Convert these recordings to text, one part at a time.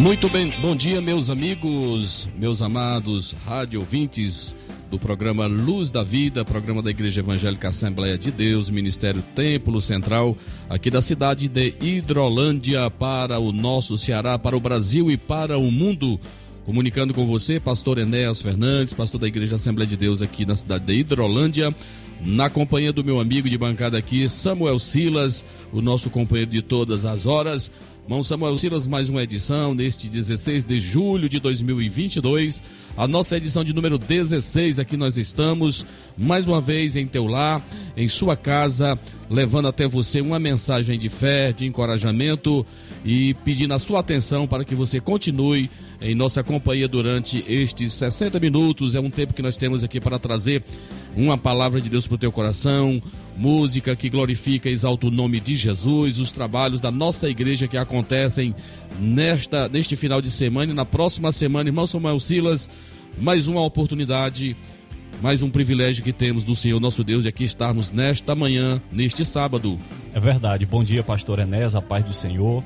Muito bem, bom dia, meus amigos, meus amados rádio ouvintes do programa Luz da Vida, programa da Igreja Evangélica Assembleia de Deus, Ministério Templo Central, aqui da cidade de Hidrolândia, para o nosso Ceará, para o Brasil e para o mundo. Comunicando com você, pastor Enéas Fernandes, pastor da Igreja Assembleia de Deus aqui na cidade de Hidrolândia, na companhia do meu amigo de bancada aqui, Samuel Silas, o nosso companheiro de todas as horas. Irmão Samuel Silas, mais uma edição neste 16 de julho de 2022. A nossa edição de número 16 aqui nós estamos, mais uma vez em teu lar, em sua casa, levando até você uma mensagem de fé, de encorajamento e pedindo a sua atenção para que você continue em nossa companhia durante estes 60 minutos. É um tempo que nós temos aqui para trazer uma palavra de Deus para o teu coração, música que glorifica e exalta o nome de Jesus, os trabalhos da nossa igreja que acontecem nesta, neste final de semana e na próxima semana. Irmão Samuel Silas, mais uma oportunidade, mais um privilégio que temos do Senhor nosso Deus de aqui estarmos nesta manhã, neste sábado. É verdade. Bom dia, pastor Enés, a paz do Senhor.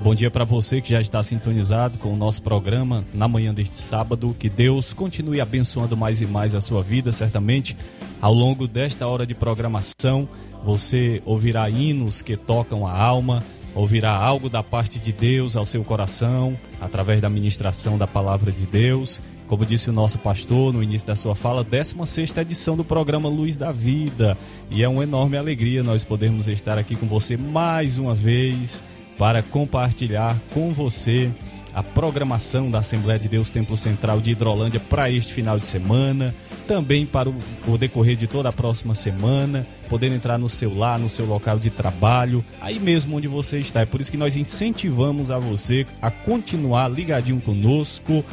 Bom dia para você que já está sintonizado com o nosso programa na manhã deste sábado. Que Deus continue abençoando mais e mais a sua vida, certamente. Ao longo desta hora de programação, você ouvirá hinos que tocam a alma, ouvirá algo da parte de Deus ao seu coração, através da ministração da palavra de Deus. Como disse o nosso pastor no início da sua fala, 16 edição do programa Luz da Vida. E é uma enorme alegria nós podermos estar aqui com você mais uma vez para compartilhar com você a programação da Assembleia de Deus Templo Central de Hidrolândia para este final de semana, também para o, decorrer de toda a próxima semana, poder entrar no seu lar, no seu local de trabalho, aí mesmo onde você está. É por isso que nós incentivamos a você a continuar ligadinho conosco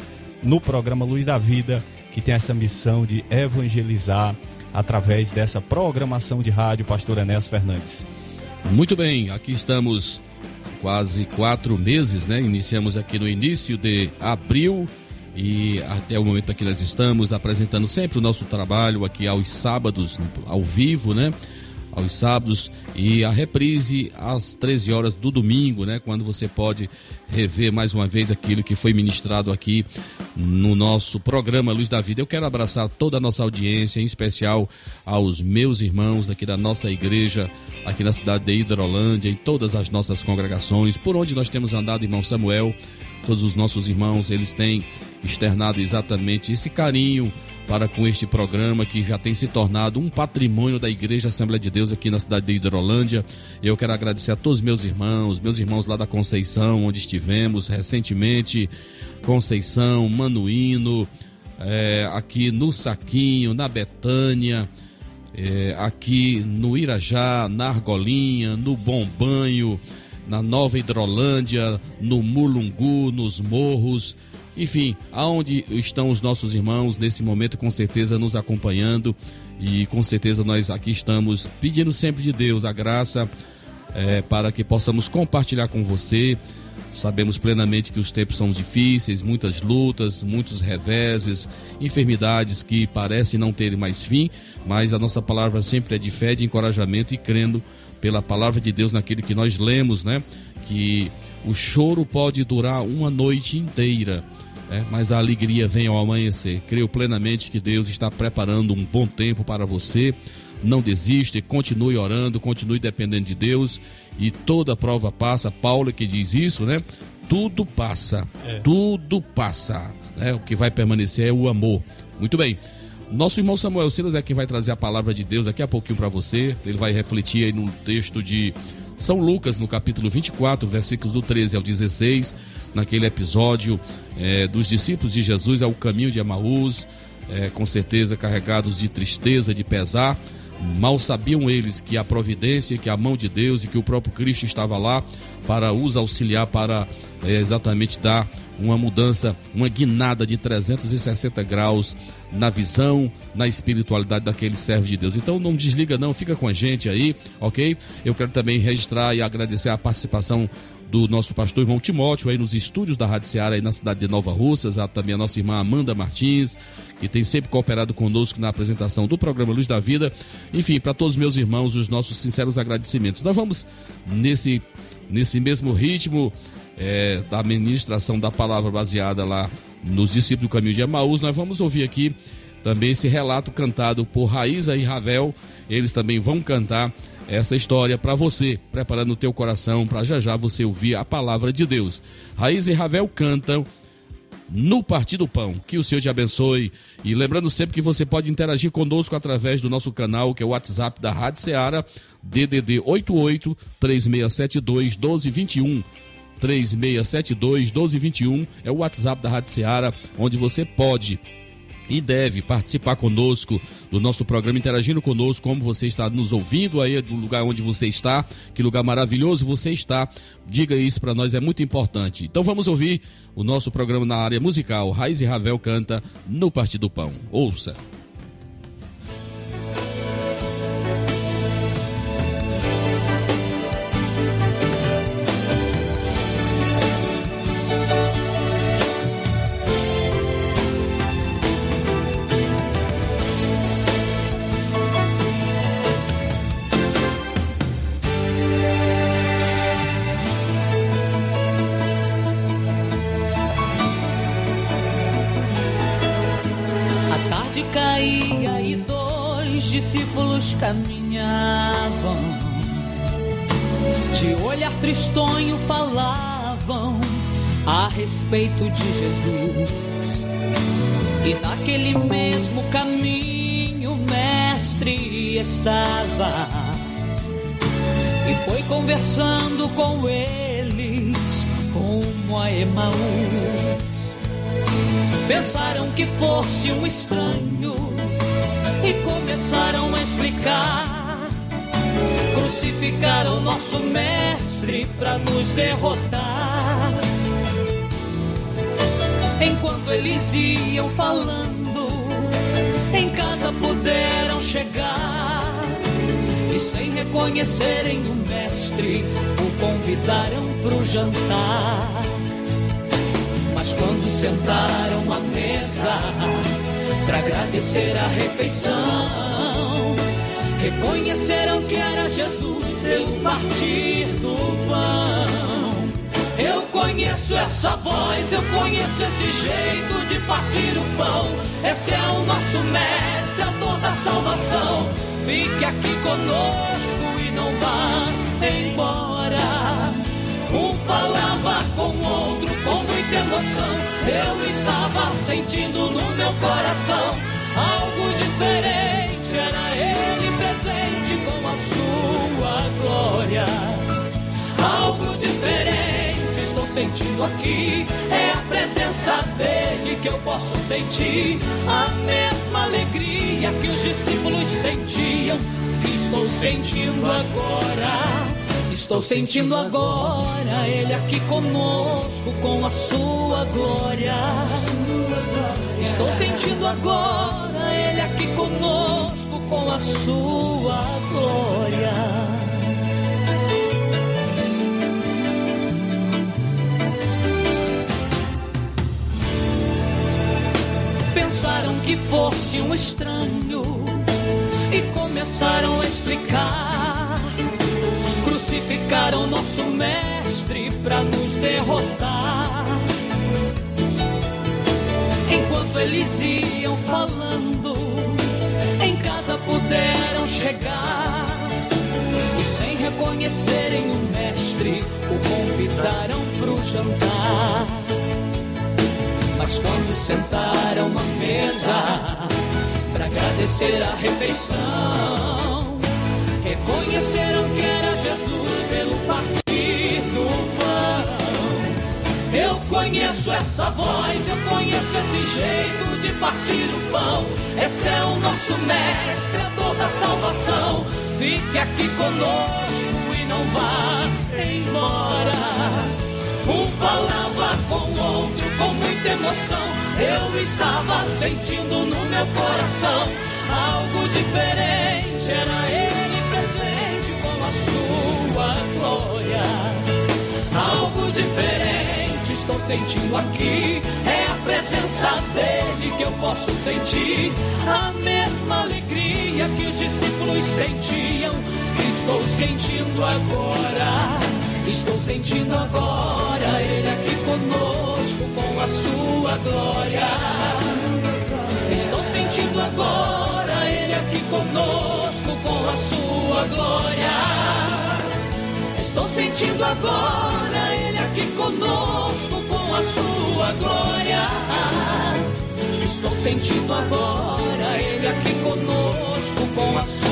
no programa Luz da Vida, que tem essa missão de evangelizar através dessa programação de rádio Pastor Enéas Fernandes. Muito bem, aqui estamos quase quatro meses, né? Iniciamos aqui no início de abril e até o momento aqui nós estamos apresentando sempre o nosso trabalho aqui aos sábados, ao vivo, né? Aos sábados e a reprise às 13 horas do domingo, né? Quando você pode rever mais uma vez aquilo que foi ministrado aqui no nosso programa Luz da Vida. Eu quero abraçar toda a nossa audiência, em especial aos meus irmãos aqui da nossa igreja aqui na cidade de Hidrolândia, em todas as nossas congregações, por onde nós temos andado, irmão Samuel, todos os nossos irmãos, eles têm externado exatamente esse carinho para com este programa que já tem se tornado um patrimônio da Igreja Assembleia de Deus aqui na cidade de Hidrolândia. Eu quero agradecer a todos meus irmãos, meus irmãos lá da Conceição, onde estivemos recentemente, Conceição, Manuíno, é, aqui no Saquinho, na Betânia, é, aqui no Irajá, na Argolinha, no Bom Banho, na Nova Hidrolândia, no Mulungu, nos Morros, enfim, aonde estão os nossos irmãos nesse momento, com certeza nos acompanhando. E com certeza nós aqui estamos pedindo sempre de Deus a graça é, para que possamos compartilhar com você. Sabemos plenamente que os tempos são difíceis, muitas lutas, muitos reveses, enfermidades que parecem não terem mais fim, mas a nossa palavra sempre é de fé, de encorajamento e crendo pela palavra de Deus naquilo que nós lemos, né? Que o choro pode durar uma noite inteira, né? mas a alegria vem ao amanhecer. Creio plenamente que Deus está preparando um bom tempo para você não desiste, continue orando, continue dependendo de Deus e toda prova passa. Paulo que diz isso, né? Tudo passa, é. tudo passa. Né? O que vai permanecer é o amor. Muito bem. Nosso irmão Samuel Silas é quem vai trazer a palavra de Deus daqui a pouquinho para você. Ele vai refletir aí no texto de São Lucas, no capítulo 24, versículos do 13 ao 16, naquele episódio é, dos discípulos de Jesus ao caminho de Amaús, é, com certeza carregados de tristeza, de pesar, Mal sabiam eles que a providência, que a mão de Deus e que o próprio Cristo estava lá para os auxiliar, para é, exatamente dar uma mudança, uma guinada de 360 graus na visão, na espiritualidade daquele servo de Deus. Então não desliga não, fica com a gente aí, ok? Eu quero também registrar e agradecer a participação do nosso pastor irmão Timóteo aí nos estúdios da Rádio aí na cidade de Nova Russas, também a nossa irmã Amanda Martins, que tem sempre cooperado conosco na apresentação do programa Luz da Vida. Enfim, para todos os meus irmãos, os nossos sinceros agradecimentos. Nós vamos nesse nesse mesmo ritmo é, da ministração da palavra baseada lá nos discípulos do caminho de Emaús, nós vamos ouvir aqui também esse relato cantado por Raíza e Ravel. Eles também vão cantar essa história para você, preparando o teu coração para já já você ouvir a palavra de Deus. Raíza e Ravel cantam no Partido do Pão. Que o Senhor te abençoe. E lembrando sempre que você pode interagir conosco através do nosso canal, que é o WhatsApp da Rádio Ceará, DDD 88 3672 1221. 3672 1221 é o WhatsApp da Rádio Ceará, onde você pode e deve participar conosco do nosso programa, interagindo conosco, como você está nos ouvindo aí, do lugar onde você está, que lugar maravilhoso você está. Diga isso para nós, é muito importante. Então vamos ouvir o nosso programa na área musical. Raiz e Ravel canta no Partido Pão. Ouça. Caminhavam, de olhar tristonho falavam a respeito de Jesus. E naquele mesmo caminho o mestre estava e foi conversando com eles rumo a Emaús. Pensaram que fosse um estranho e começaram a explicar. Crucificaram nosso mestre para nos derrotar. Enquanto eles iam falando, em casa puderam chegar. E sem reconhecerem o mestre, o convidaram pro jantar. Mas quando sentaram à mesa, para agradecer a refeição. Reconheceram que era Jesus pelo partir do pão. Eu conheço essa voz, eu conheço esse jeito de partir o pão. Esse é o nosso mestre, a toda salvação. Fique aqui conosco e não vá embora. Um falava com o outro com muita emoção. Eu estava sentindo no meu coração algo diferente. Era ele presente com a sua glória. Algo diferente estou sentindo aqui. É a presença dele que eu posso sentir. A mesma alegria que os discípulos sentiam. Estou sentindo agora. Estou sentindo agora Ele aqui conosco com a sua glória. Estou sentindo agora Ele aqui conosco com a sua glória. Pensaram que fosse um estranho e começaram a explicar crucificaram nosso mestre para nos derrotar. Enquanto eles iam falando, em casa puderam chegar. E sem reconhecerem o mestre, o convidaram pro jantar. Mas quando sentaram à mesa para agradecer a refeição, reconheceram que Jesus pelo partir do pão. Eu conheço essa voz, eu conheço esse jeito de partir o pão. Esse é o nosso mestre, a toda salvação. Fique aqui conosco e não vá embora. Um falava com o outro com muita emoção. Eu estava sentindo no meu coração algo diferente. Era ele sua glória. Algo diferente estou sentindo aqui. É a presença dele que eu posso sentir. A mesma alegria que os discípulos sentiam. Estou sentindo agora. Estou sentindo agora Ele aqui conosco com a sua glória. Estou sentindo agora aqui conosco com a sua glória. Estou sentindo agora Ele aqui conosco com a sua glória. Estou sentindo agora Ele aqui conosco com a sua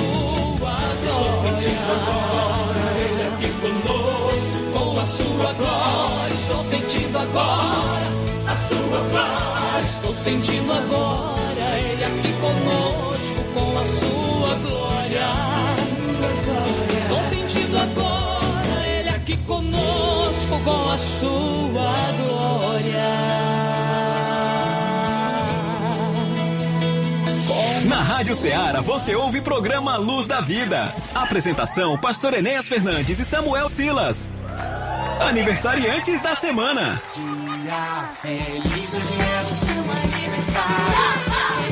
glória. Estou sentindo agora Ele aqui conosco com a sua glória. Estou sentindo agora a sua glória. Estou sentindo agora Ele aqui conosco com a sua glória. Estou sentindo agora Ele aqui conosco com a sua glória. Na Rádio Ceará você ouve programa Luz da Vida. Apresentação: Pastor Enéas Fernandes e Samuel Silas. Aniversariantes da semana. Dia feliz, hoje é o seu aniversário.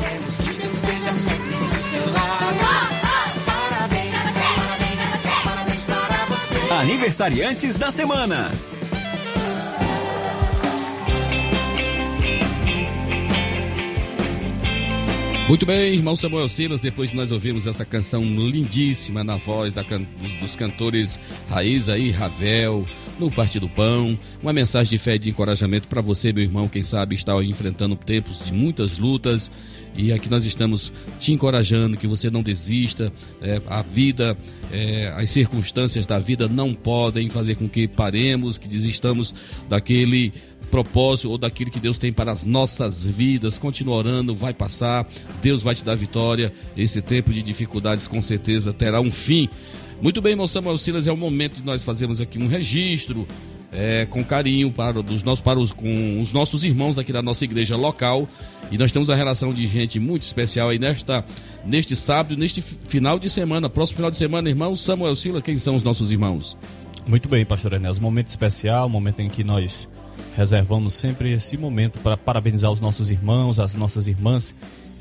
Queremos que Deus esteja sempre do seu lado. Parabéns, parabéns, parabéns para você. Aniversariantes da semana. Muito bem, irmão Samuel Silas, depois de nós ouvirmos essa canção lindíssima na voz da dos, dos cantores Raíza e Ravel, no Partido Pão, uma mensagem de fé e de encorajamento para você, meu irmão, quem sabe está enfrentando tempos de muitas lutas e aqui nós estamos te encorajando que você não desista, é, a vida, é, as circunstâncias da vida não podem fazer com que paremos, que desistamos daquele propósito ou daquilo que Deus tem para as nossas vidas. Continua orando, vai passar, Deus vai te dar vitória. Esse tempo de dificuldades com certeza terá um fim. Muito bem, irmão Samuel Silas, é o momento de nós fazermos aqui um registro é, com carinho para, dos nossos, para os, com os nossos irmãos aqui da nossa igreja local. E nós temos a relação de gente muito especial aí nesta, neste sábado, neste final de semana, próximo final de semana, irmão Samuel Silas, quem são os nossos irmãos? Muito bem, pastor Enéas. Um momento especial, um momento em que nós reservamos sempre esse momento para parabenizar os nossos irmãos, as nossas irmãs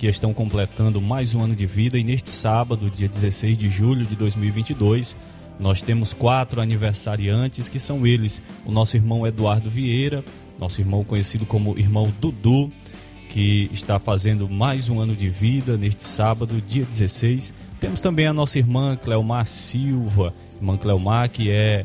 que estão completando mais um ano de vida. E neste sábado, dia 16 de julho de 2022, nós temos quatro aniversariantes que são eles: o nosso irmão Eduardo Vieira, nosso irmão conhecido como irmão Dudu, que está fazendo mais um ano de vida neste sábado, dia 16. Temos também a nossa irmã Cleomar Silva, irmã Cleomar, que é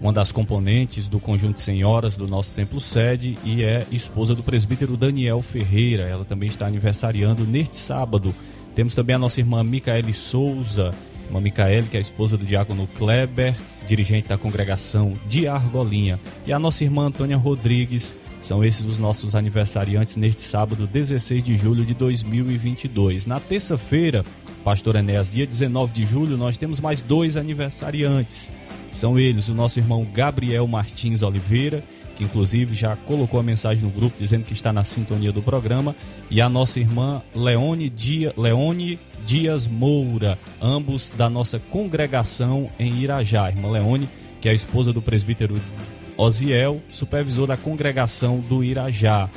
uma das componentes do conjunto de senhoras do nosso templo sede e é esposa do presbítero Daniel Ferreira. Ela também está aniversariando neste sábado. Temos também a nossa irmã Micaele Souza, irmã Micaele, que é a esposa do diácono Kleber, dirigente da congregação de Argolinha. E a nossa irmã Antônia Rodrigues, são esses os nossos aniversariantes neste sábado, 16 de julho de 2022. Na terça-feira, Pastor Enéas, dia 19 de julho, nós temos mais dois aniversariantes. São eles o nosso irmão Gabriel Martins Oliveira, que inclusive já colocou a mensagem no grupo dizendo que está na sintonia do programa, e a nossa irmã Leone, Dia, Leone Dias Moura, ambos da nossa congregação em Irajá. Irmã Leone, que é a esposa do presbítero Osiel, supervisor da congregação do Irajá.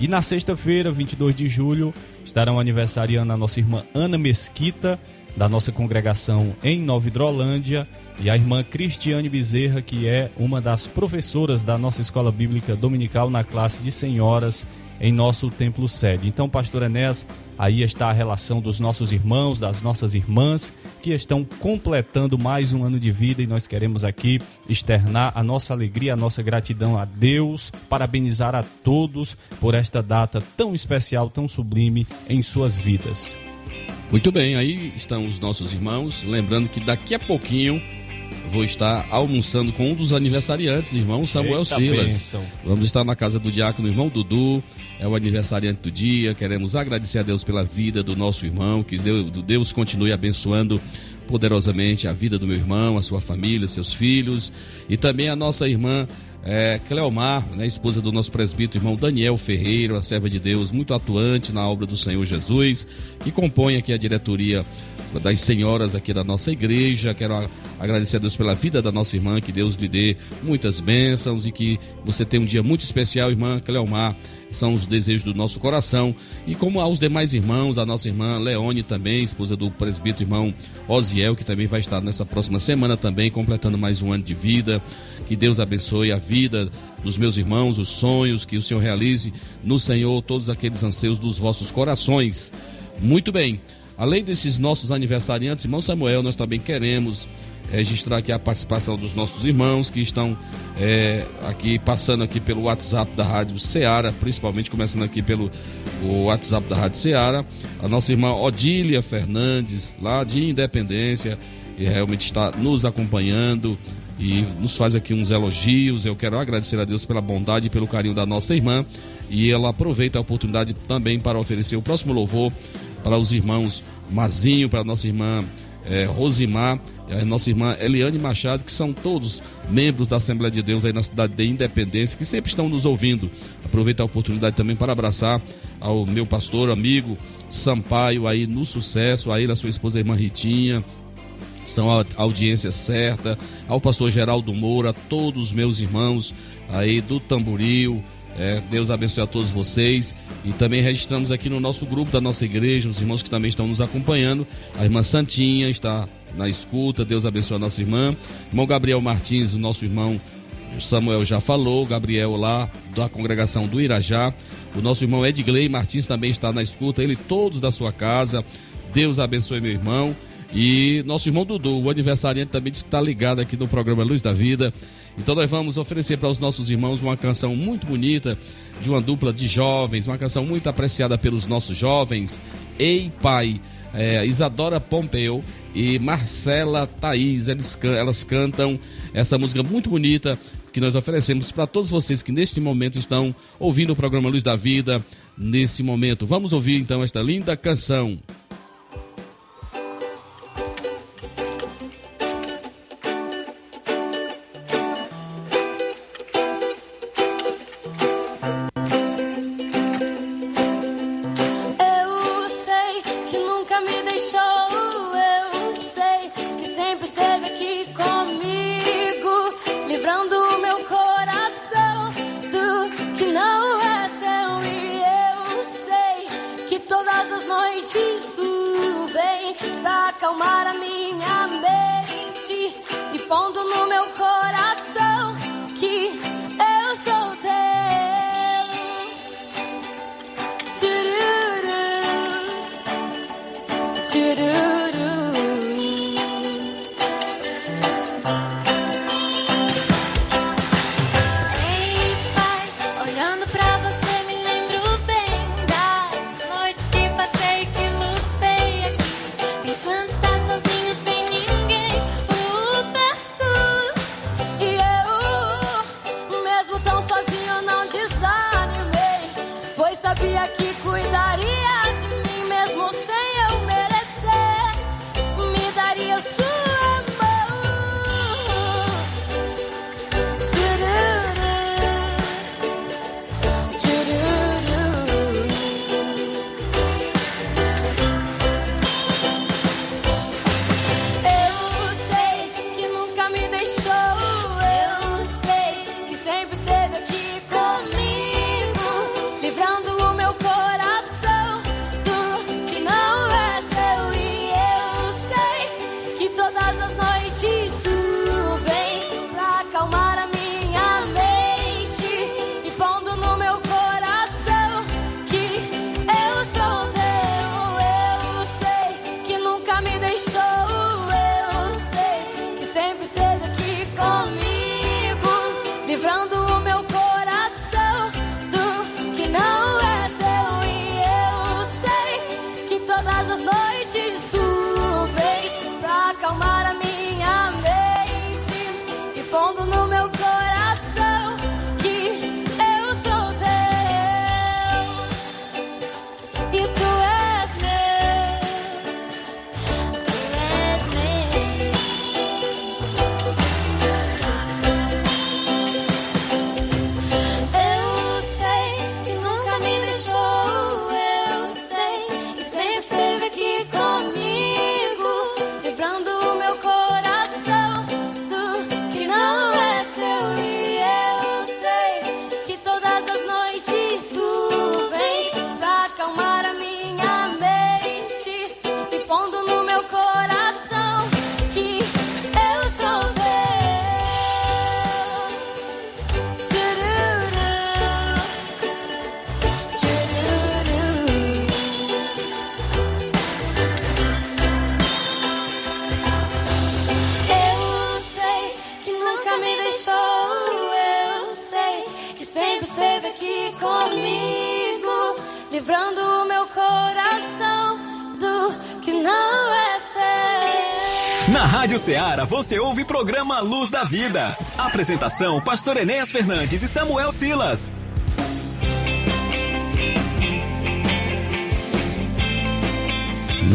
E na sexta-feira, 22 de julho, estarão aniversariando a nossa irmã Ana Mesquita, da nossa congregação em Nova Hidrolândia, e a irmã Cristiane Bezerra, que é uma das professoras da nossa escola bíblica dominical na classe de senhoras em nosso templo sede. Então, pastor Enéas, aí está a relação dos nossos irmãos, das nossas irmãs, que estão completando mais um ano de vida e nós queremos aqui externar a nossa alegria, a nossa gratidão a Deus, parabenizar a todos por esta data tão especial, tão sublime em suas vidas. Muito bem, aí estão os nossos irmãos. Lembrando que daqui a pouquinho vou estar almoçando com um dos aniversariantes, irmão Samuel Eita Silas. bênção. Vamos estar na casa do diácono irmão Dudu, é o aniversariante do dia. Queremos agradecer a Deus pela vida do nosso irmão, que Deus, Deus continue abençoando poderosamente a vida do meu irmão, a sua família, seus filhos e também a nossa irmã é, Cleomar, né, esposa do nosso presbítero irmão Daniel Ferreira, a serva de Deus, muito atuante na obra do Senhor Jesus, que compõe aqui a diretoria das senhoras aqui da nossa igreja. Quero agradecer a Deus pela vida da nossa irmã, que Deus lhe dê muitas bênçãos e que você tenha um dia muito especial, irmã Cleomar. São os desejos do nosso coração. E como aos demais irmãos, a nossa irmã Leone também, esposa do presbítero irmão Osiel, que também vai estar nessa próxima semana também, completando mais um ano de vida. Que Deus abençoe a vida dos meus irmãos, os sonhos, que o Senhor realize no Senhor todos aqueles anseios dos vossos corações. Muito bem. Além desses nossos aniversariantes, irmão Samuel, nós também queremos registrar aqui a participação dos nossos irmãos que estão é, aqui passando aqui pelo WhatsApp da Rádio Ceará, principalmente começando aqui pelo WhatsApp da Rádio Ceará. A nossa irmã Odília Fernandes, lá de Independência, e realmente está nos acompanhando e nos faz aqui uns elogios. Eu quero agradecer a Deus pela bondade e pelo carinho da nossa irmã. E ela aproveita a oportunidade também para oferecer o próximo louvor para os irmãos Mazinho, para nossa irmã eh, Rosimar, a nossa irmã Eliane Machado, que são todos membros da Assembleia de Deus aí na cidade de Independência, que sempre estão nos ouvindo. Aproveito a oportunidade também para abraçar ao meu pastor, amigo Sampaio aí no sucesso, a ele, a sua esposa, a irmã Ritinha, são a audiência certa, ao pastor Geraldo Moura, a todos os meus irmãos aí do Tamboril. É, Deus abençoe a todos vocês. E também registramos aqui no nosso grupo da nossa igreja, os irmãos que também estão nos acompanhando. A irmã Santinha está na escuta, Deus abençoe a nossa irmã. Irmão Gabriel Martins, o nosso irmão Samuel já falou, Gabriel lá da congregação do Irajá. O nosso irmão Edgley Martins também está na escuta, ele todos da sua casa. Deus abençoe meu irmão. E nosso irmão Dudu, o aniversariante, também disse que está ligado aqui no programa Luz da Vida. Então nós vamos oferecer para os nossos irmãos uma canção muito bonita, de uma dupla de jovens, uma canção muito apreciada pelos nossos jovens. Ei Pai, é, Isadora Pompeu e Marcela Thaís, eles, elas cantam essa música muito bonita que nós oferecemos para todos vocês que neste momento estão ouvindo o programa Luz da Vida. Nesse momento, vamos ouvir então esta linda canção. Programa Luz da Vida. Apresentação: Pastor Enéas Fernandes e Samuel Silas.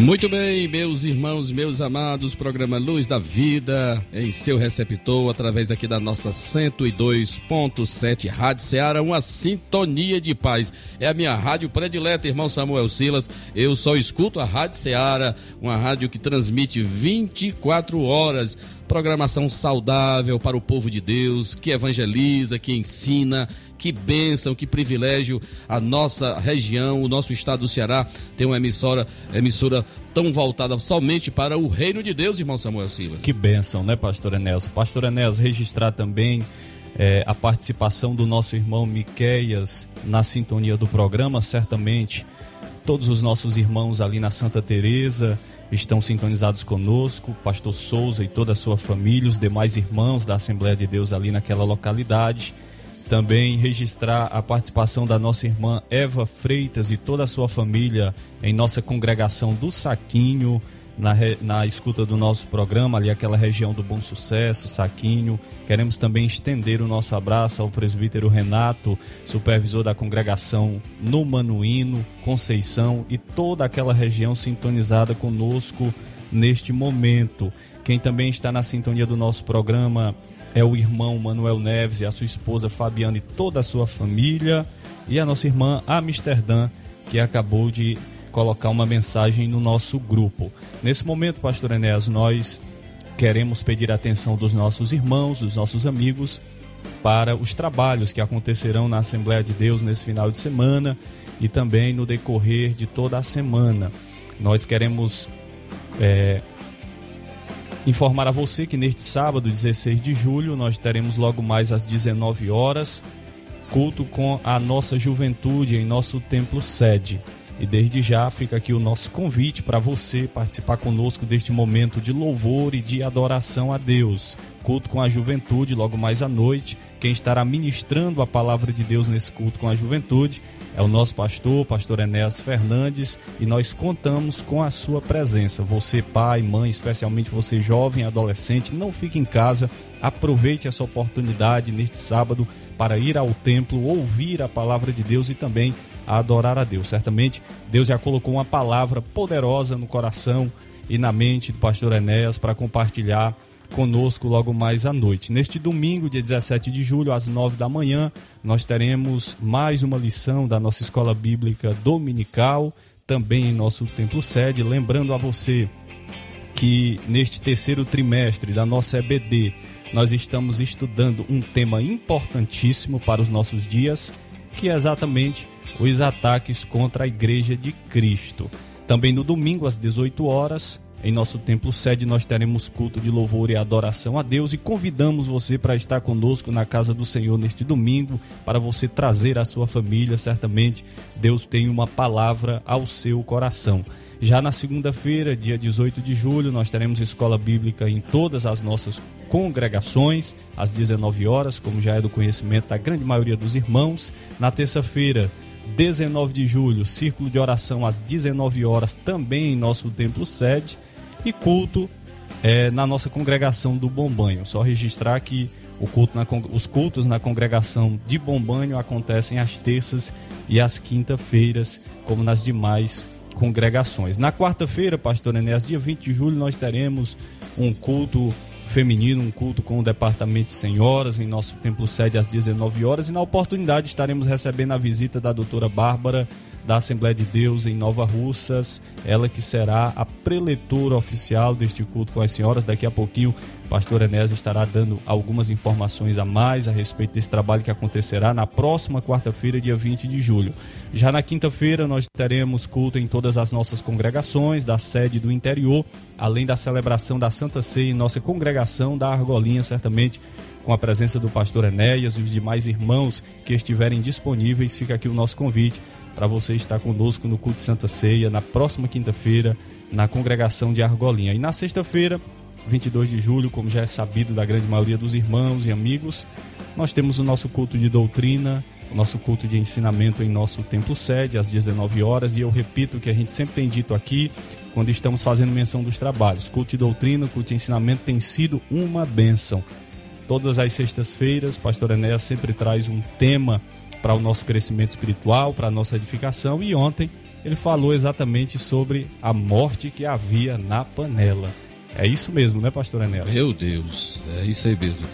Muito bem, meus irmãos, meus amados, programa Luz da Vida em seu receptor, através aqui da nossa 102.7 Rádio Ceará, uma sintonia de paz. É a minha rádio predileta, irmão Samuel Silas. Eu só escuto a Rádio Ceará, uma rádio que transmite 24 horas programação saudável para o povo de Deus, que evangeliza, que ensina, que bênção, que privilégio a nossa região, o nosso estado do Ceará tem uma emissora, emissora tão voltada somente para o reino de Deus, irmão Samuel Silas. Que bênção, né, pastor Enéas? Pastor Enéas, registrar também é, a participação do nosso irmão Miqueias na sintonia do programa, certamente todos os nossos irmãos ali na Santa Teresa, estão sintonizados conosco, pastor Souza e toda a sua família, os demais irmãos da Assembleia de Deus ali naquela localidade. Também registrar a participação da nossa irmã Eva Freitas e toda a sua família em nossa congregação do Saquinho, na, na escuta do nosso programa, ali aquela região do Bom Sucesso, Saquinho. Queremos também estender o nosso abraço ao presbítero Renato, supervisor da congregação no Manuíno, Conceição e toda aquela região sintonizada conosco neste momento. Quem também está na sintonia do nosso programa é o irmão Manuel Neves e a sua esposa Fabiana e toda a sua família. E a nossa irmã Amsterdã, que acabou de colocar uma mensagem no nosso grupo. Nesse momento, pastor Enéas, nós queremos pedir a atenção dos nossos irmãos, dos nossos amigos, para os trabalhos que acontecerão na Assembleia de Deus nesse final de semana e também no decorrer de toda a semana. Nós queremos é, informar a você que neste sábado, 16 de julho, nós teremos logo mais às 19 horas culto com a nossa juventude em nosso templo sede. E desde já fica aqui o nosso convite para você participar conosco deste momento de louvor e de adoração a Deus. Culto com a juventude, logo mais à noite. Quem estará ministrando a palavra de Deus nesse culto com a juventude é o nosso pastor, pastor Enéas Fernandes, e nós contamos com a sua presença. Você, pai, mãe, especialmente você, jovem, adolescente, não fique em casa, aproveite essa oportunidade neste sábado para ir ao templo, ouvir a palavra de Deus e também a adorar a Deus. Certamente Deus já colocou uma palavra poderosa no coração e na mente do pastor Enéas para compartilhar conosco logo mais à noite. Neste domingo, dia 17 de julho, às 9 da manhã, nós teremos mais uma lição da nossa escola bíblica dominical, também em nosso templo sede. Lembrando a você que neste terceiro trimestre da nossa EBD, nós estamos estudando um tema importantíssimo para os nossos dias, que é exatamente os ataques contra a Igreja de Cristo. Também no domingo, às 18 horas, em nosso templo sede, nós teremos culto de louvor e adoração a Deus e convidamos você para estar conosco na casa do Senhor neste domingo, para você trazer a sua família. Certamente, Deus tem uma palavra ao seu coração. Já na segunda-feira, dia 18 de julho, nós teremos escola bíblica em todas as nossas congregações, às 19 horas, como já é do conhecimento da grande maioria dos irmãos. Na terça-feira, 19 de julho, círculo de oração às 19 horas, também em nosso templo sede, e culto é, na nossa congregação do Bombanho. Só registrar que culto na, os cultos na congregação de Bombanho acontecem às terças e às quinta-feiras, como nas demais congregações. Na quarta-feira, pastor Enéas, dia 20 de julho, nós teremos um culto feminino, um culto com o departamento de senhoras em nosso templo sede às 19 horas e na oportunidade estaremos recebendo a visita da doutora Bárbara da Assembleia de Deus em Nova Russas, ela que será a preletora oficial deste culto com as senhoras. Daqui a pouquinho, o pastor Enéas estará dando algumas informações a mais a respeito desse trabalho que acontecerá na próxima quarta-feira, dia 20 de julho. Já na quinta-feira, nós teremos culto em todas as nossas congregações da sede do interior, além da celebração da Santa Ceia em nossa congregação da Argolinha, certamente com a presença do pastor Enéas e os demais irmãos que estiverem disponíveis. Fica aqui o nosso convite para você estar conosco no culto de Santa Ceia na próxima quinta-feira na congregação de Argolinha. E na sexta-feira, 22 de julho, como já é sabido da grande maioria dos irmãos e amigos, nós temos o nosso culto de doutrina o nosso culto de ensinamento em nosso templo sede às 19 horas e eu repito o que a gente sempre tem dito aqui quando estamos fazendo menção dos trabalhos. Culto de doutrina, culto de ensinamento tem sido uma bênção. Todas as sextas-feiras, pastor Enéas sempre traz um tema para o nosso crescimento espiritual, para a nossa edificação e ontem ele falou exatamente sobre a morte que havia na panela. É isso mesmo, né, pastor Enéas? Meu Deus, é isso aí mesmo.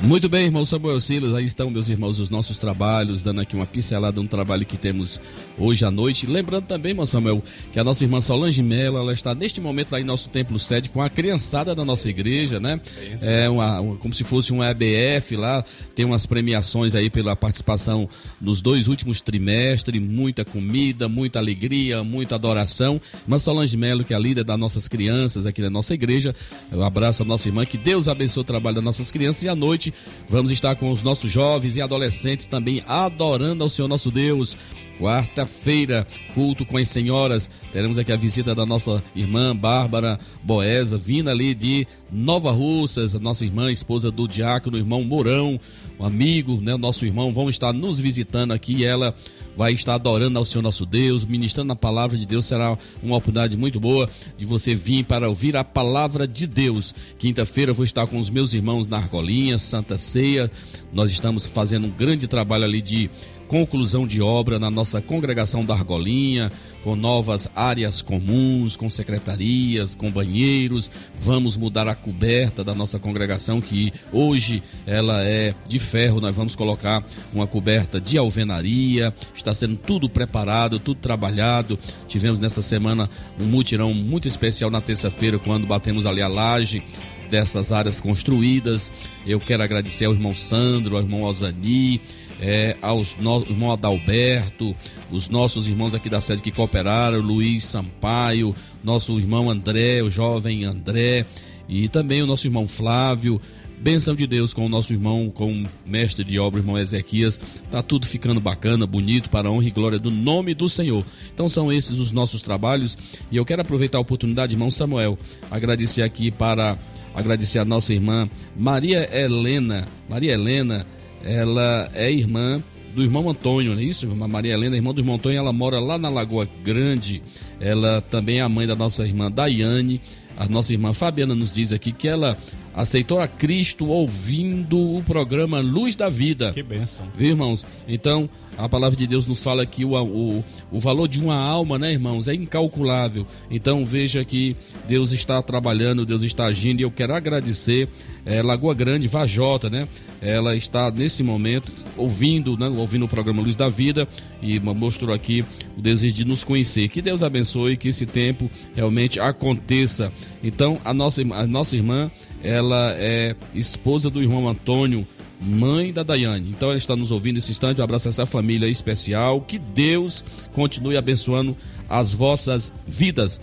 Muito bem, irmão Samuel Silas, aí estão, meus irmãos, os nossos trabalhos, dando aqui uma pincelada no trabalho que temos hoje à noite. Lembrando também, irmão Samuel, que a nossa irmã Solange Mello, ela está neste momento lá em nosso templo sede com a criançada da nossa igreja, né? É uma, uma- como se fosse um EBF lá, tem umas premiações aí pela participação nos dois últimos trimestres, muita comida, muita alegria, muita adoração. Irmã Solange Mello, que é a líder das nossas crianças aqui da nossa igreja, eu abraço a nossa irmã, que Deus abençoe o trabalho das nossas crianças e à noite vamos estar com os nossos jovens e adolescentes também adorando ao Senhor nosso Deus. Quarta-feira, culto com as senhoras. Teremos aqui a visita da nossa irmã Bárbara Boesa, vindo ali de Nova Russas, a nossa irmã, esposa do diácono, irmão Mourão, um amigo, né? Nosso irmão, vão estar nos visitando aqui ela vai estar adorando ao Senhor nosso Deus, ministrando a palavra de Deus. Será uma oportunidade muito boa de você vir para ouvir a palavra de Deus. Quinta-feira vou estar com os meus irmãos na Argolinha, Santa Ceia. Nós estamos fazendo um grande trabalho ali de conclusão de obra na nossa congregação da Argolinha, com novas áreas comuns, com secretarias, com banheiros. Vamos mudar a coberta da nossa congregação, que hoje ela é de ferro. Nós vamos colocar uma coberta de alvenaria. Está sendo tudo preparado, tudo trabalhado. Tivemos nessa semana um mutirão muito especial na terça-feira, quando batemos ali a laje dessas áreas construídas. Eu quero agradecer ao irmão Sandro, ao irmão Ozani, é, aos no, irmão Adalberto, os nossos irmãos aqui da sede que cooperaram, Luiz Sampaio, nosso irmão André, o jovem André, e também o nosso irmão Flávio. Benção de Deus com o nosso irmão, com o mestre de obra, irmão Ezequias. Tá tudo ficando bacana, bonito, para a honra e glória do nome do Senhor. Então são esses os nossos trabalhos. E eu quero aproveitar a oportunidade, irmão Samuel, agradecer aqui para agradecer a nossa irmã Maria Helena. Maria Helena, ela é irmã do irmão Antônio, não é isso? A Maria Helena, irmã do irmão Antônio, ela mora lá na Lagoa Grande. Ela também é a mãe da nossa irmã Daiane. A nossa irmã Fabiana nos diz aqui que ela aceitou a Cristo ouvindo o programa Luz da Vida. Que bênção. Viu, irmãos? Então, a palavra de Deus nos fala que o, o, o valor de uma alma, né, irmãos, é incalculável. Então, veja que Deus está trabalhando, Deus está agindo, e eu quero agradecer é, Lagoa Grande, Vajota, né? Ela está nesse momento ouvindo, né, ouvindo o programa Luz da Vida e mostrou aqui o desejo de nos conhecer. Que Deus abençoe, que esse tempo realmente aconteça. Então, a nossa, a nossa irmã, ela é esposa do irmão Antônio, mãe da Daiane. Então ela está nos ouvindo nesse instante. Um abraço a essa família especial. Que Deus continue abençoando as vossas vidas.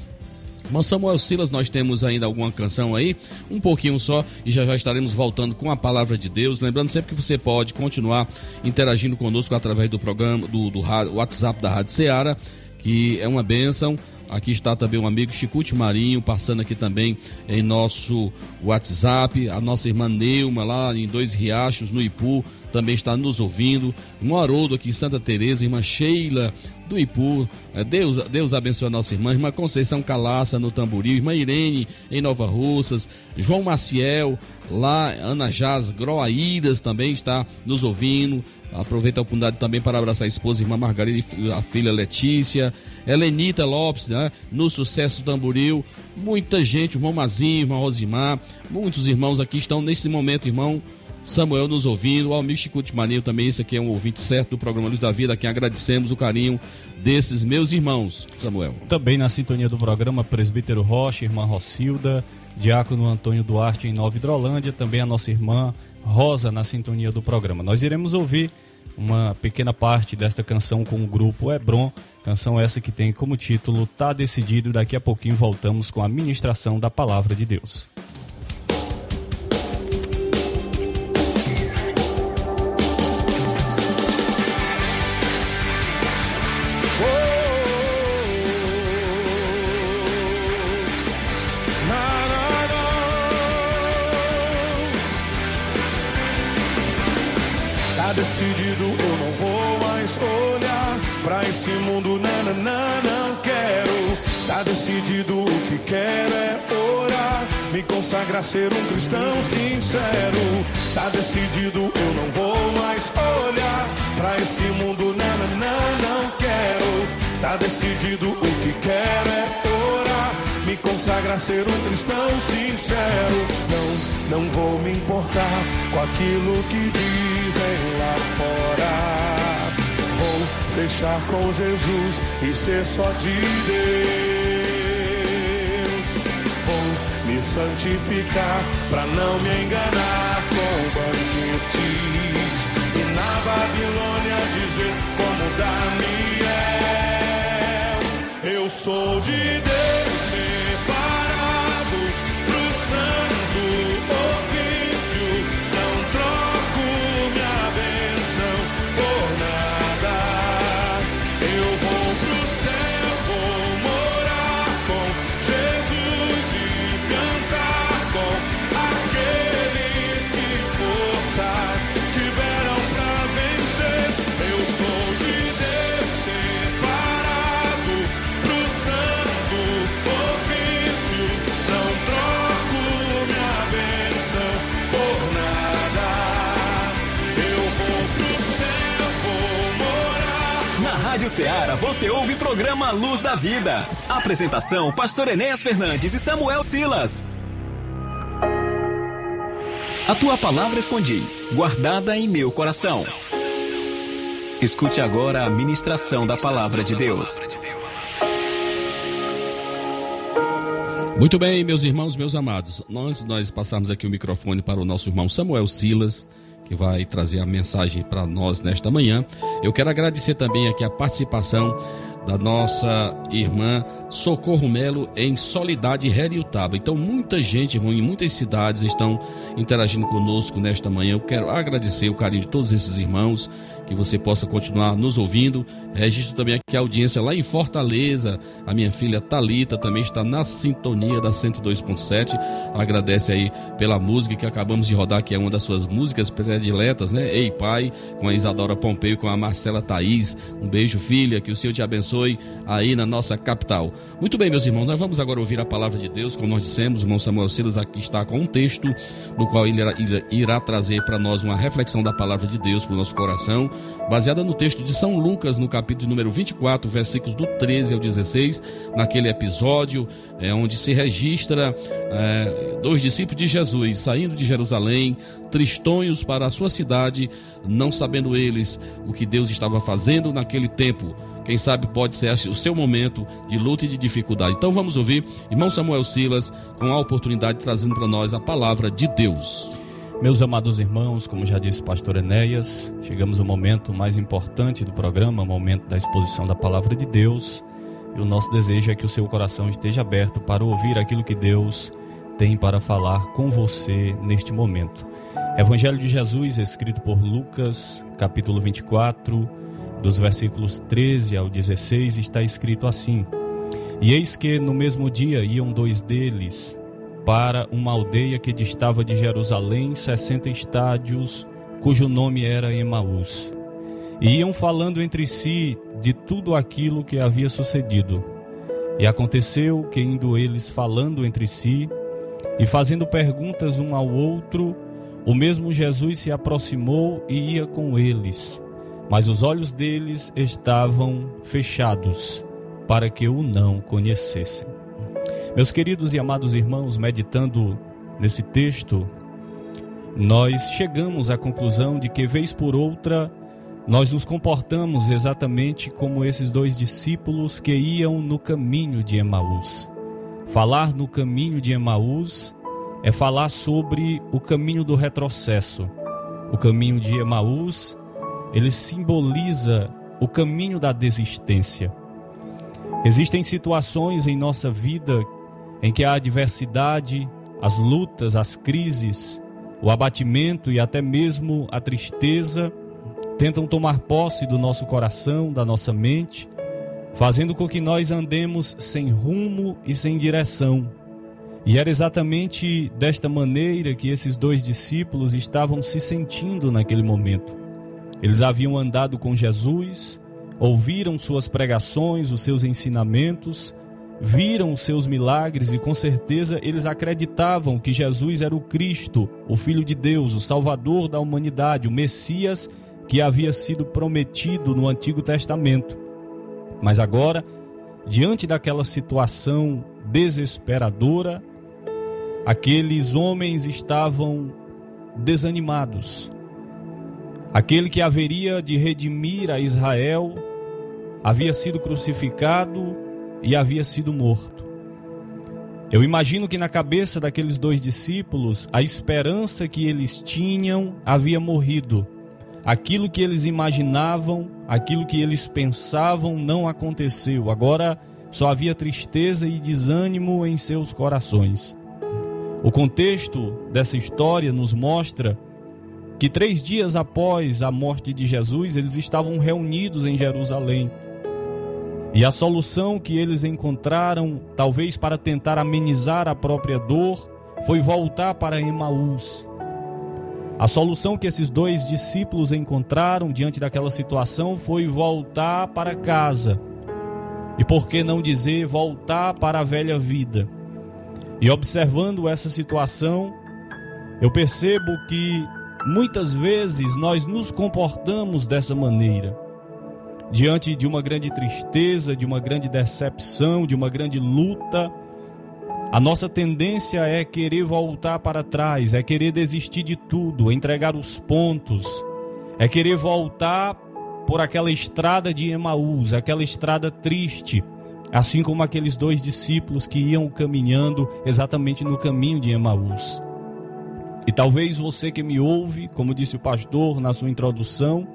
Irmão Samuel Silas, nós temos ainda alguma canção aí, um pouquinho só, e já já estaremos voltando com a palavra de Deus. Lembrando sempre que você pode continuar interagindo conosco através do programa, do, do rádio- WhatsApp da Rádio Ceará, que é uma bênção. Aqui está também um amigo Chicute Marinho, passando aqui também em nosso WhatsApp. A nossa irmã Neuma, lá em Dois Riachos, no Ipu, também está nos ouvindo. Irmão Haroldo aqui em Santa Teresa, irmã Sheila do Ipu. É, Deus, Deus abençoe a nossa irmã. Irmã Conceição Calaça no Tamboril. Irmã Irene em Nova Russas. João Maciel, lá, Ana Jaz Groaíras também está nos ouvindo. Aproveita a oportunidade também para abraçar a esposa, a irmã Margarida a filha Letícia, Helenita Lopes, né? No Sucesso Tamboril. Muita gente, o irmão Mazinho, irmão Rosimar, muitos irmãos aqui estão nesse momento, irmão Samuel nos ouvindo, o Almir Chicute Maninho também, esse aqui é um ouvinte certo do programa Luz da Vida, a quem agradecemos o carinho desses meus irmãos, Samuel. Também na sintonia do programa, Presbítero Rocha, irmã Rocilda, Diácono Antônio Duarte em Nova Hidrolândia, também a nossa irmã Rosa na sintonia do programa. Nós iremos ouvir uma pequena parte desta canção com o grupo Hebron, canção essa que tem como título Tá Decidido. Daqui a pouquinho voltamos com a ministração da Palavra de Deus. Decidido, eu não vou mais olhar pra esse mundo, nananã, não quero. Tá decidido, o que quero é orar, me consagrar ser um cristão sincero. Tá decidido, eu não vou mais olhar pra esse mundo, nananã, não quero. Tá decidido, o que quero é orar, me consagrar ser um cristão sincero. Não, não vou me importar com aquilo que dizem lá fora. Vou fechar com Jesus e ser só de Deus. Vou me santificar pra não me enganar com banquetes. E na Babilônia dizer como Daniel, eu sou de Deus Ceará você ouve programa Luz da Vida. Apresentação: Pastor Enéas Fernandes e Samuel Silas. A tua palavra escondi, guardada em meu coração. Escute agora a ministração da palavra de Deus. Muito bem, meus irmãos, meus amados. Antes de nós passarmos aqui o microfone para o nosso irmão Samuel Silas, que vai trazer a mensagem para nós nesta manhã, eu quero agradecer também aqui a participação da nossa irmã Socorro Melo em Solidade Heriutaba. Então, muita gente, em muitas cidades estão interagindo conosco nesta manhã. Eu quero agradecer o carinho de todos esses irmãos, que você possa continuar nos ouvindo. Registro também aqui a audiência lá em Fortaleza. A minha filha Talita também está na sintonia da 102.7. Agradece aí pela música que acabamos de rodar, que é uma das suas músicas prediletas, né? Ei Pai, com a Isadora Pompeu com a Marcela Thaís. Um beijo, filha, que o Senhor te abençoe aí na nossa capital. Muito bem, meus irmãos, nós vamos agora ouvir a palavra de Deus, como nós dissemos, o irmão Samuel Silas aqui está com um texto, no qual ele irá- irá trazer para nós uma reflexão da palavra de Deus para o nosso coração, baseada no texto de São Lucas, no capítulo número 24, versículos do 13 ao 16, naquele episódio é, onde se registra é, dois discípulos de Jesus saindo de Jerusalém, tristonhos para a sua cidade, não sabendo eles o que Deus estava fazendo naquele tempo. Quem sabe pode ser o seu momento de luta e de dificuldade. Então vamos ouvir irmão Samuel Silas com a oportunidade trazendo para nós a palavra de Deus. Meus amados irmãos, como já disse o pastor Enéas, chegamos ao momento mais importante do programa, o momento da exposição da palavra de Deus. E o nosso desejo é que o seu coração esteja aberto para ouvir aquilo que Deus tem para falar com você neste momento. Evangelho de Jesus, escrito por Lucas, capítulo 24, dos versículos 13 ao 16, está escrito assim: E eis que no mesmo dia iam dois deles para uma aldeia que distava de Jerusalém sessenta estádios, cujo nome era Emaús. E iam falando entre si de tudo aquilo que havia sucedido. E aconteceu que, indo eles falando entre si e fazendo perguntas um ao outro, o mesmo Jesus se aproximou e ia com eles. Mas os olhos deles estavam fechados, para que o não conhecessem. Meus queridos e amados irmãos, meditando nesse texto, nós chegamos à conclusão de que, vez por outra, nós nos comportamos exatamente como esses dois discípulos que iam no caminho de Emaús. Falar no caminho de Emaús é falar sobre o caminho do retrocesso. O caminho de Emaús, ele simboliza o caminho da desistência. Existem situações em nossa vida em que a adversidade, as lutas, as crises, o abatimento e até mesmo a tristeza tentam tomar posse do nosso coração, da nossa mente, fazendo com que nós andemos sem rumo e sem direção. E era exatamente desta maneira que esses dois discípulos estavam se sentindo naquele momento. Eles haviam andado com Jesus, ouviram suas pregações, os seus ensinamentos, viram os seus milagres e com certeza eles acreditavam que Jesus era o Cristo, o Filho de Deus, o Salvador da humanidade, o Messias que havia sido prometido no Antigo Testamento. Mas agora, diante daquela situação desesperadora, aqueles homens estavam desanimados. Aquele que haveria de redimir a Israel havia sido crucificado e havia sido morto. Eu imagino que na cabeça daqueles dois discípulos, a esperança que eles tinham havia morrido. Aquilo que eles imaginavam, aquilo que eles pensavam não aconteceu. Agora só havia tristeza e desânimo em seus corações. O contexto dessa história nos mostra que três dias após a morte de Jesus, eles estavam reunidos em Jerusalém. E a solução que eles encontraram, talvez para tentar amenizar a própria dor, foi voltar para Emaús. A solução que esses dois discípulos encontraram diante daquela situação foi voltar para casa. E por que não dizer voltar para a velha vida? E observando essa situação, eu percebo que muitas vezes nós nos comportamos dessa maneira diante de uma grande tristeza, de uma grande decepção, de uma grande luta, a nossa tendência é querer voltar para trás, é querer desistir de tudo, entregar os pontos, é querer voltar por aquela estrada de Emaús, aquela estrada triste, assim como aqueles dois discípulos que iam caminhando exatamente no caminho de Emaús. E talvez você que me ouve, como disse o pastor na sua introdução,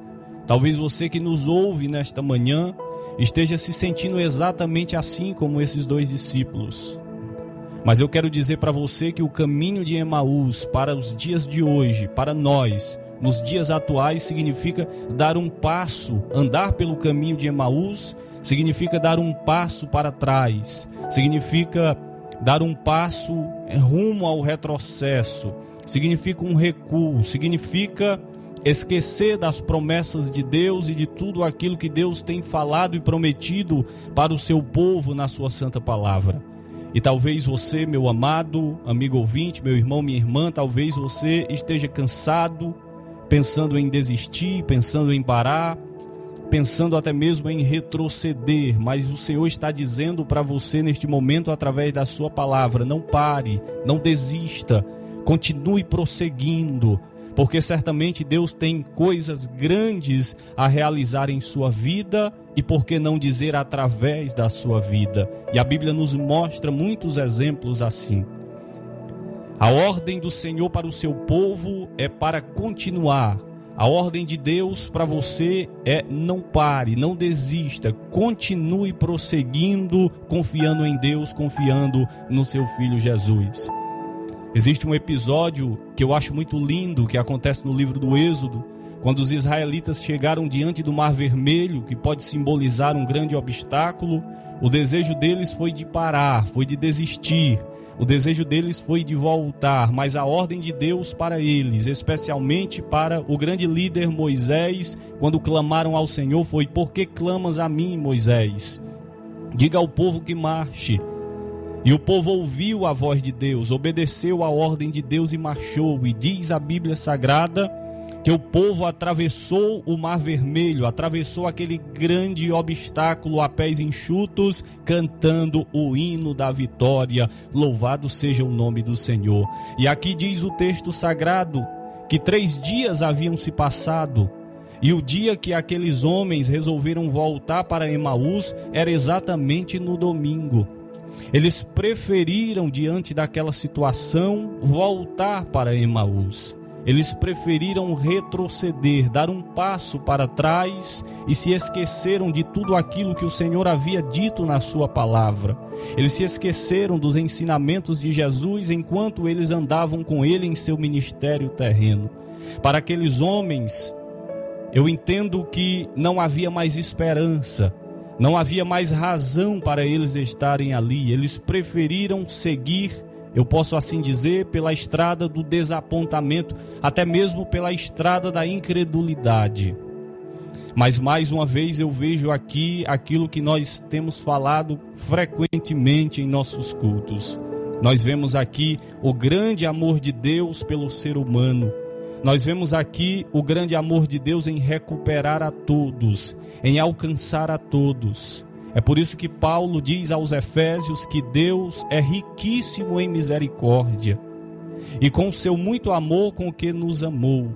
Talvez você que nos ouve nesta manhã esteja se sentindo exatamente assim como esses dois discípulos. Mas eu quero dizer para você que o caminho de Emaús para os dias de hoje, para nós, nos dias atuais, significa dar um passo, andar pelo caminho de Emaús, significa dar um passo para trás, significa dar um passo rumo ao retrocesso, significa um recuo, significa esquecer das promessas de Deus e de tudo aquilo que Deus tem falado e prometido para o seu povo na sua santa palavra. E talvez você, meu amado amigo ouvinte, meu irmão, minha irmã, talvez você esteja cansado, pensando em desistir, pensando em parar, pensando até mesmo em retroceder, mas o Senhor está dizendo para você neste momento através da sua palavra: não pare, não desista, continue prosseguindo porque certamente Deus tem coisas grandes a realizar em sua vida e por que não dizer através da sua vida. E a Bíblia nos mostra muitos exemplos assim. A ordem do Senhor para o seu povo é para continuar. A ordem de Deus para você é não pare, não desista, continue prosseguindo, confiando em Deus, confiando no seu filho Jesus. Existe um episódio que eu acho muito lindo que acontece no livro do Êxodo, quando os israelitas chegaram diante do Mar Vermelho, que pode simbolizar um grande obstáculo. O desejo deles foi de parar, foi de desistir. O desejo deles foi de voltar, mas a ordem de Deus para eles, especialmente para o grande líder Moisés, quando clamaram ao Senhor, foi: Por que clamas a mim, Moisés? Diga ao povo que marche. E o povo ouviu a voz de Deus, obedeceu a ordem de Deus e marchou. E diz a Bíblia Sagrada que o povo atravessou o Mar Vermelho, atravessou aquele grande obstáculo a pés enxutos, cantando o hino da vitória. Louvado seja o nome do Senhor. E aqui diz o texto sagrado que três dias haviam se passado. E o dia que aqueles homens resolveram voltar para Emaús era exatamente no domingo. Eles preferiram, diante daquela situação, voltar para Emaús. Eles preferiram retroceder, dar um passo para trás e se esqueceram de tudo aquilo que o Senhor havia dito na Sua palavra. Eles se esqueceram dos ensinamentos de Jesus enquanto eles andavam com Ele em seu ministério terreno. Para aqueles homens, eu entendo que não havia mais esperança, não havia mais razão para eles estarem ali. Eles preferiram seguir, eu posso assim dizer, pela estrada do desapontamento, até mesmo pela estrada da incredulidade. Mas mais uma vez eu vejo aqui aquilo que nós temos falado frequentemente em nossos cultos. Nós vemos aqui o grande amor de Deus pelo ser humano. Nós vemos aqui o grande amor de Deus em recuperar a todos, em alcançar a todos. É por isso que Paulo diz aos Efésios que Deus é riquíssimo em misericórdia e com seu muito amor com que nos amou.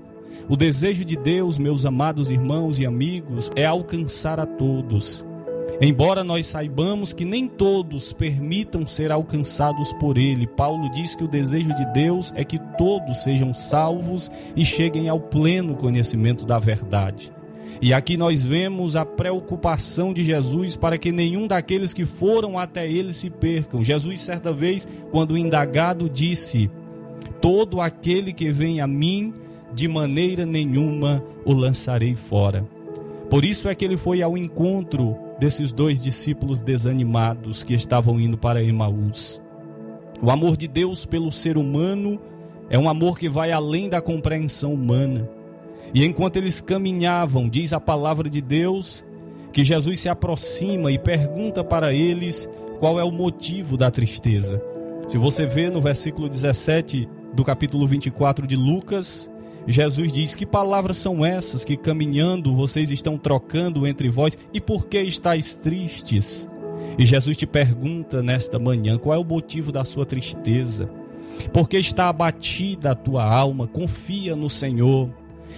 O desejo de Deus, meus amados irmãos e amigos, é alcançar a todos. Embora nós saibamos que nem todos permitam ser alcançados por Ele, Paulo diz que o desejo de Deus é que todos sejam salvos e cheguem ao pleno conhecimento da verdade. E aqui nós vemos a preocupação de Jesus para que nenhum daqueles que foram até ele se percam. Jesus, certa vez, quando indagado, disse: Todo aquele que vem a mim, de maneira nenhuma o lançarei fora. Por isso é que ele foi ao encontro desses dois discípulos desanimados que estavam indo para Emaús. O amor de Deus pelo ser humano é um amor que vai além da compreensão humana. E enquanto eles caminhavam, diz a palavra de Deus, que Jesus se aproxima e pergunta para eles qual é o motivo da tristeza. Se você vê no versículo 17 do capítulo 24 de Lucas, Jesus diz: Que palavras são essas que caminhando vocês estão trocando entre vós e por que estáis tristes? E Jesus te pergunta nesta manhã: qual é o motivo da sua tristeza? Porque está abatida a tua alma? Confia no Senhor.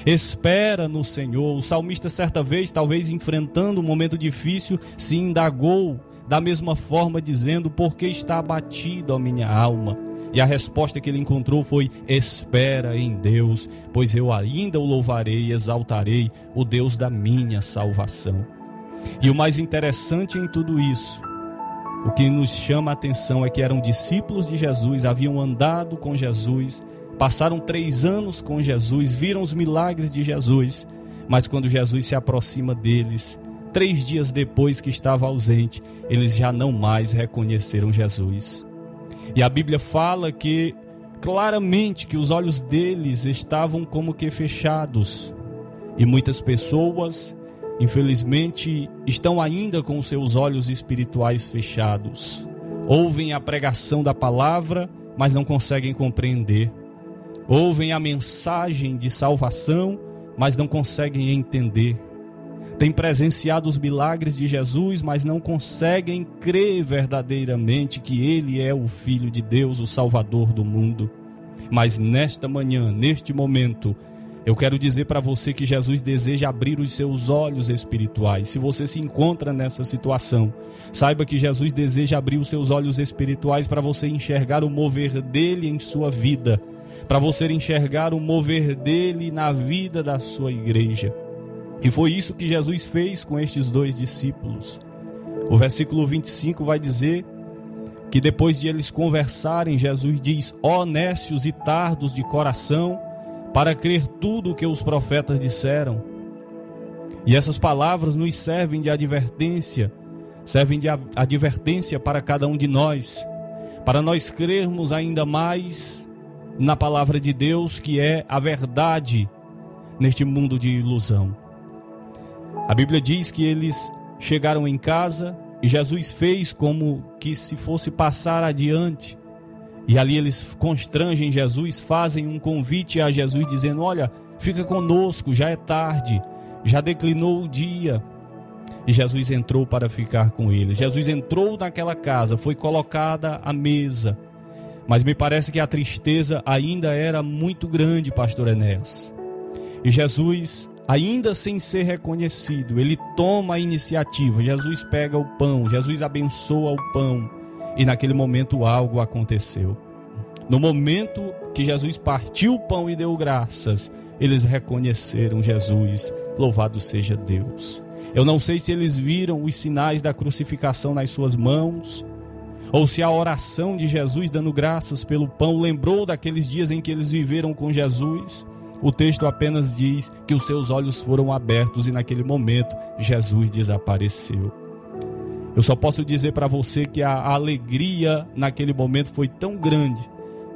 Espera no Senhor. O salmista, certa vez, talvez enfrentando um momento difícil, se indagou da mesma forma, dizendo: Por que está abatida a minha alma? E a resposta que ele encontrou foi: Espera em Deus, pois eu ainda o louvarei e exaltarei, o Deus da minha salvação. E o mais interessante em tudo isso, o que nos chama a atenção é que eram discípulos de Jesus, haviam andado com Jesus, passaram três anos com Jesus, viram os milagres de Jesus, mas quando Jesus se aproxima deles, três dias depois que estava ausente, eles já não mais reconheceram Jesus. E a Bíblia fala que claramente que os olhos deles estavam como que fechados. E muitas pessoas, infelizmente, estão ainda com seus olhos espirituais fechados. Ouvem a pregação da palavra, mas não conseguem compreender. Ouvem a mensagem de salvação, mas não conseguem entender têm presenciado os milagres de Jesus, mas não conseguem crer verdadeiramente que Ele é o Filho de Deus, o Salvador do mundo. Mas nesta manhã, neste momento, eu quero dizer para você que Jesus deseja abrir os seus olhos espirituais. Se você se encontra nessa situação, saiba que Jesus deseja abrir os seus olhos espirituais para você enxergar o mover dele em sua vida, para você enxergar o mover dele na vida da sua igreja. E foi isso que Jesus fez com estes dois discípulos. O versículo 25 vai dizer que depois de eles conversarem, Jesus diz: Ó oh, e tardos de coração, para crer tudo o que os profetas disseram. E essas palavras nos servem de advertência, servem de advertência para cada um de nós, para nós crermos ainda mais na palavra de Deus, que é a verdade neste mundo de ilusão. A Bíblia diz que eles chegaram em casa e Jesus fez como que se fosse passar adiante. E ali eles constrangem Jesus, fazem um convite a Jesus dizendo: "Olha, fica conosco, já é tarde, já declinou o dia". E Jesus entrou para ficar com eles. Jesus entrou naquela casa, foi colocada a mesa. Mas me parece que a tristeza ainda era muito grande, pastor Enéas. E Jesus ainda sem ser reconhecido, ele toma a iniciativa. Jesus pega o pão, Jesus abençoa o pão, e naquele momento algo aconteceu. No momento que Jesus partiu o pão e deu graças, eles reconheceram Jesus. Louvado seja Deus. Eu não sei se eles viram os sinais da crucificação nas suas mãos, ou se a oração de Jesus dando graças pelo pão lembrou daqueles dias em que eles viveram com Jesus. O texto apenas diz que os seus olhos foram abertos e naquele momento Jesus desapareceu. Eu só posso dizer para você que a alegria naquele momento foi tão grande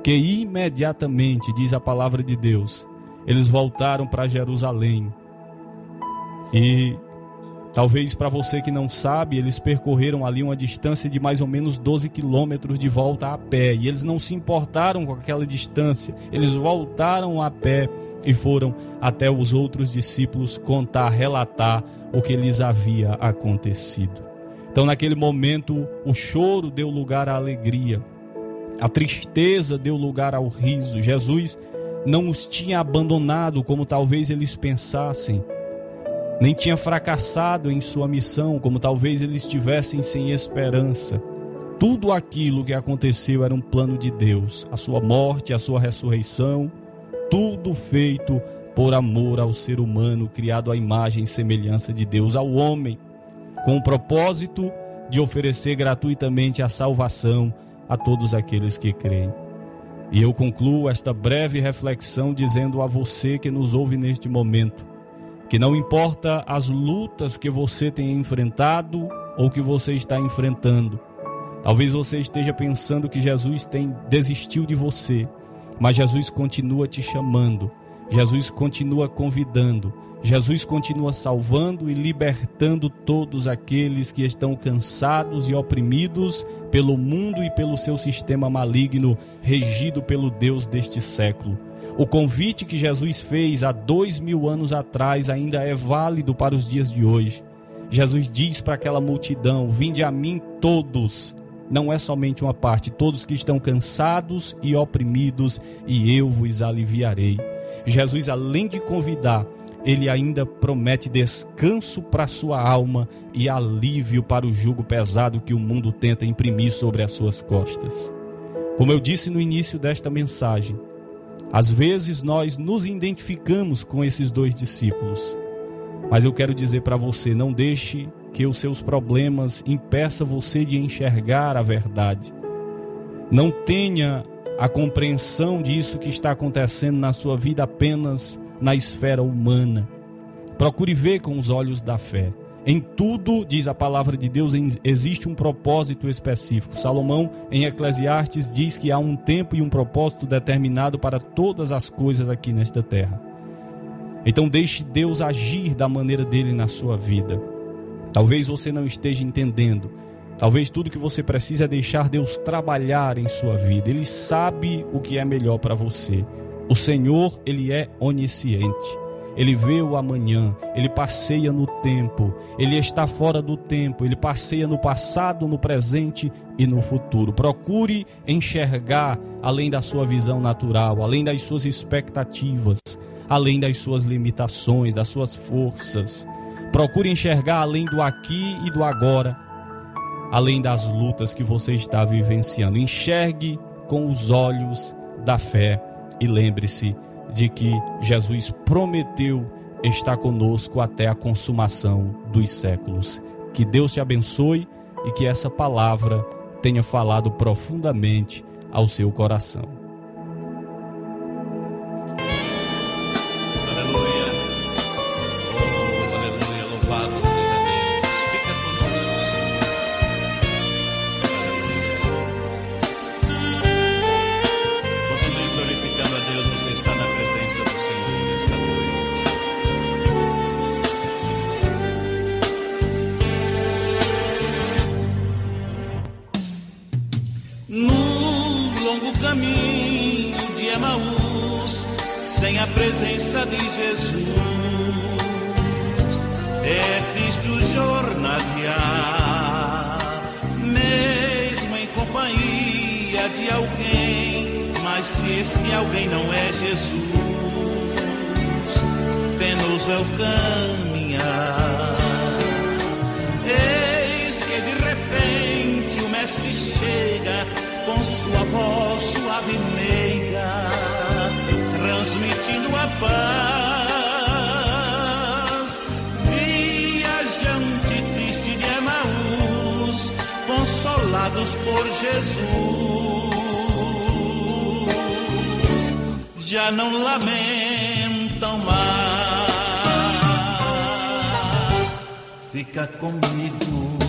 que imediatamente, diz a palavra de Deus, eles voltaram para Jerusalém. E talvez para você que não sabe, eles percorreram ali uma distância de mais ou menos 12 quilômetros de volta a pé. E eles não se importaram com aquela distância. Eles voltaram a pé e foram até os outros discípulos contar, relatar o que lhes havia acontecido. Então, naquele momento, o choro deu lugar à alegria, a tristeza deu lugar ao riso. Jesus não os tinha abandonado como talvez eles pensassem, nem tinha fracassado em sua missão como talvez eles estivessem sem esperança. Tudo aquilo que aconteceu era um plano de Deus, a sua morte, a sua ressurreição, tudo feito por amor ao ser humano, criado à imagem e semelhança de Deus, ao homem, com o propósito de oferecer gratuitamente a salvação a todos aqueles que creem. E eu concluo esta breve reflexão dizendo a você que nos ouve neste momento, que não importa as lutas que você tenha enfrentado ou que você está enfrentando, talvez você esteja pensando que Jesus tem desistiu de você, mas Jesus continua te chamando, Jesus continua convidando, Jesus continua salvando e libertando todos aqueles que estão cansados e oprimidos pelo mundo e pelo seu sistema maligno, regido pelo Deus deste século. O convite que Jesus fez há dois mil anos atrás ainda é válido para os dias de hoje. Jesus diz para aquela multidão: Vinde a mim todos não é somente uma parte, todos que estão cansados e oprimidos, e eu vos aliviarei. Jesus, além de convidar, ele ainda promete descanso para sua alma e alívio para o jugo pesado que o mundo tenta imprimir sobre as suas costas. Como eu disse no início desta mensagem, às vezes nós nos identificamos com esses dois discípulos, mas eu quero dizer para você: não deixe que os seus problemas impeçam você de enxergar a verdade. Não tenha a compreensão disso que está acontecendo na sua vida apenas na esfera humana. Procure ver com os olhos da fé. Em tudo, diz a palavra de Deus, existe um propósito específico. Salomão, em Eclesiastes, diz que há um tempo e um propósito determinado para todas as coisas aqui nesta terra. Então, deixe Deus agir da maneira dele na sua vida. Talvez você não esteja entendendo. Talvez tudo que você precisa é deixar Deus trabalhar em sua vida. Ele sabe o que é melhor para você. O Senhor, ele é onisciente. Ele vê o amanhã, ele passeia no tempo, ele está fora do tempo, ele passeia no passado, no presente e no futuro. Procure enxergar além da sua visão natural, além das suas expectativas, além das suas limitações, das suas forças. Procure enxergar além do aqui e do agora, além das lutas que você está vivenciando. Enxergue com os olhos da fé e lembre-se de que Jesus prometeu estar conosco até a consumação dos séculos. Que Deus te abençoe e que essa palavra tenha falado profundamente ao seu coração. Alguém não é Jesus, penoso é o caminhar. Eis que de repente o Mestre chega com sua voz suave e meiga transmitindo a paz. Viajante triste de Emaús, consolados por Jesus, já não lamentam mais. Fica comigo,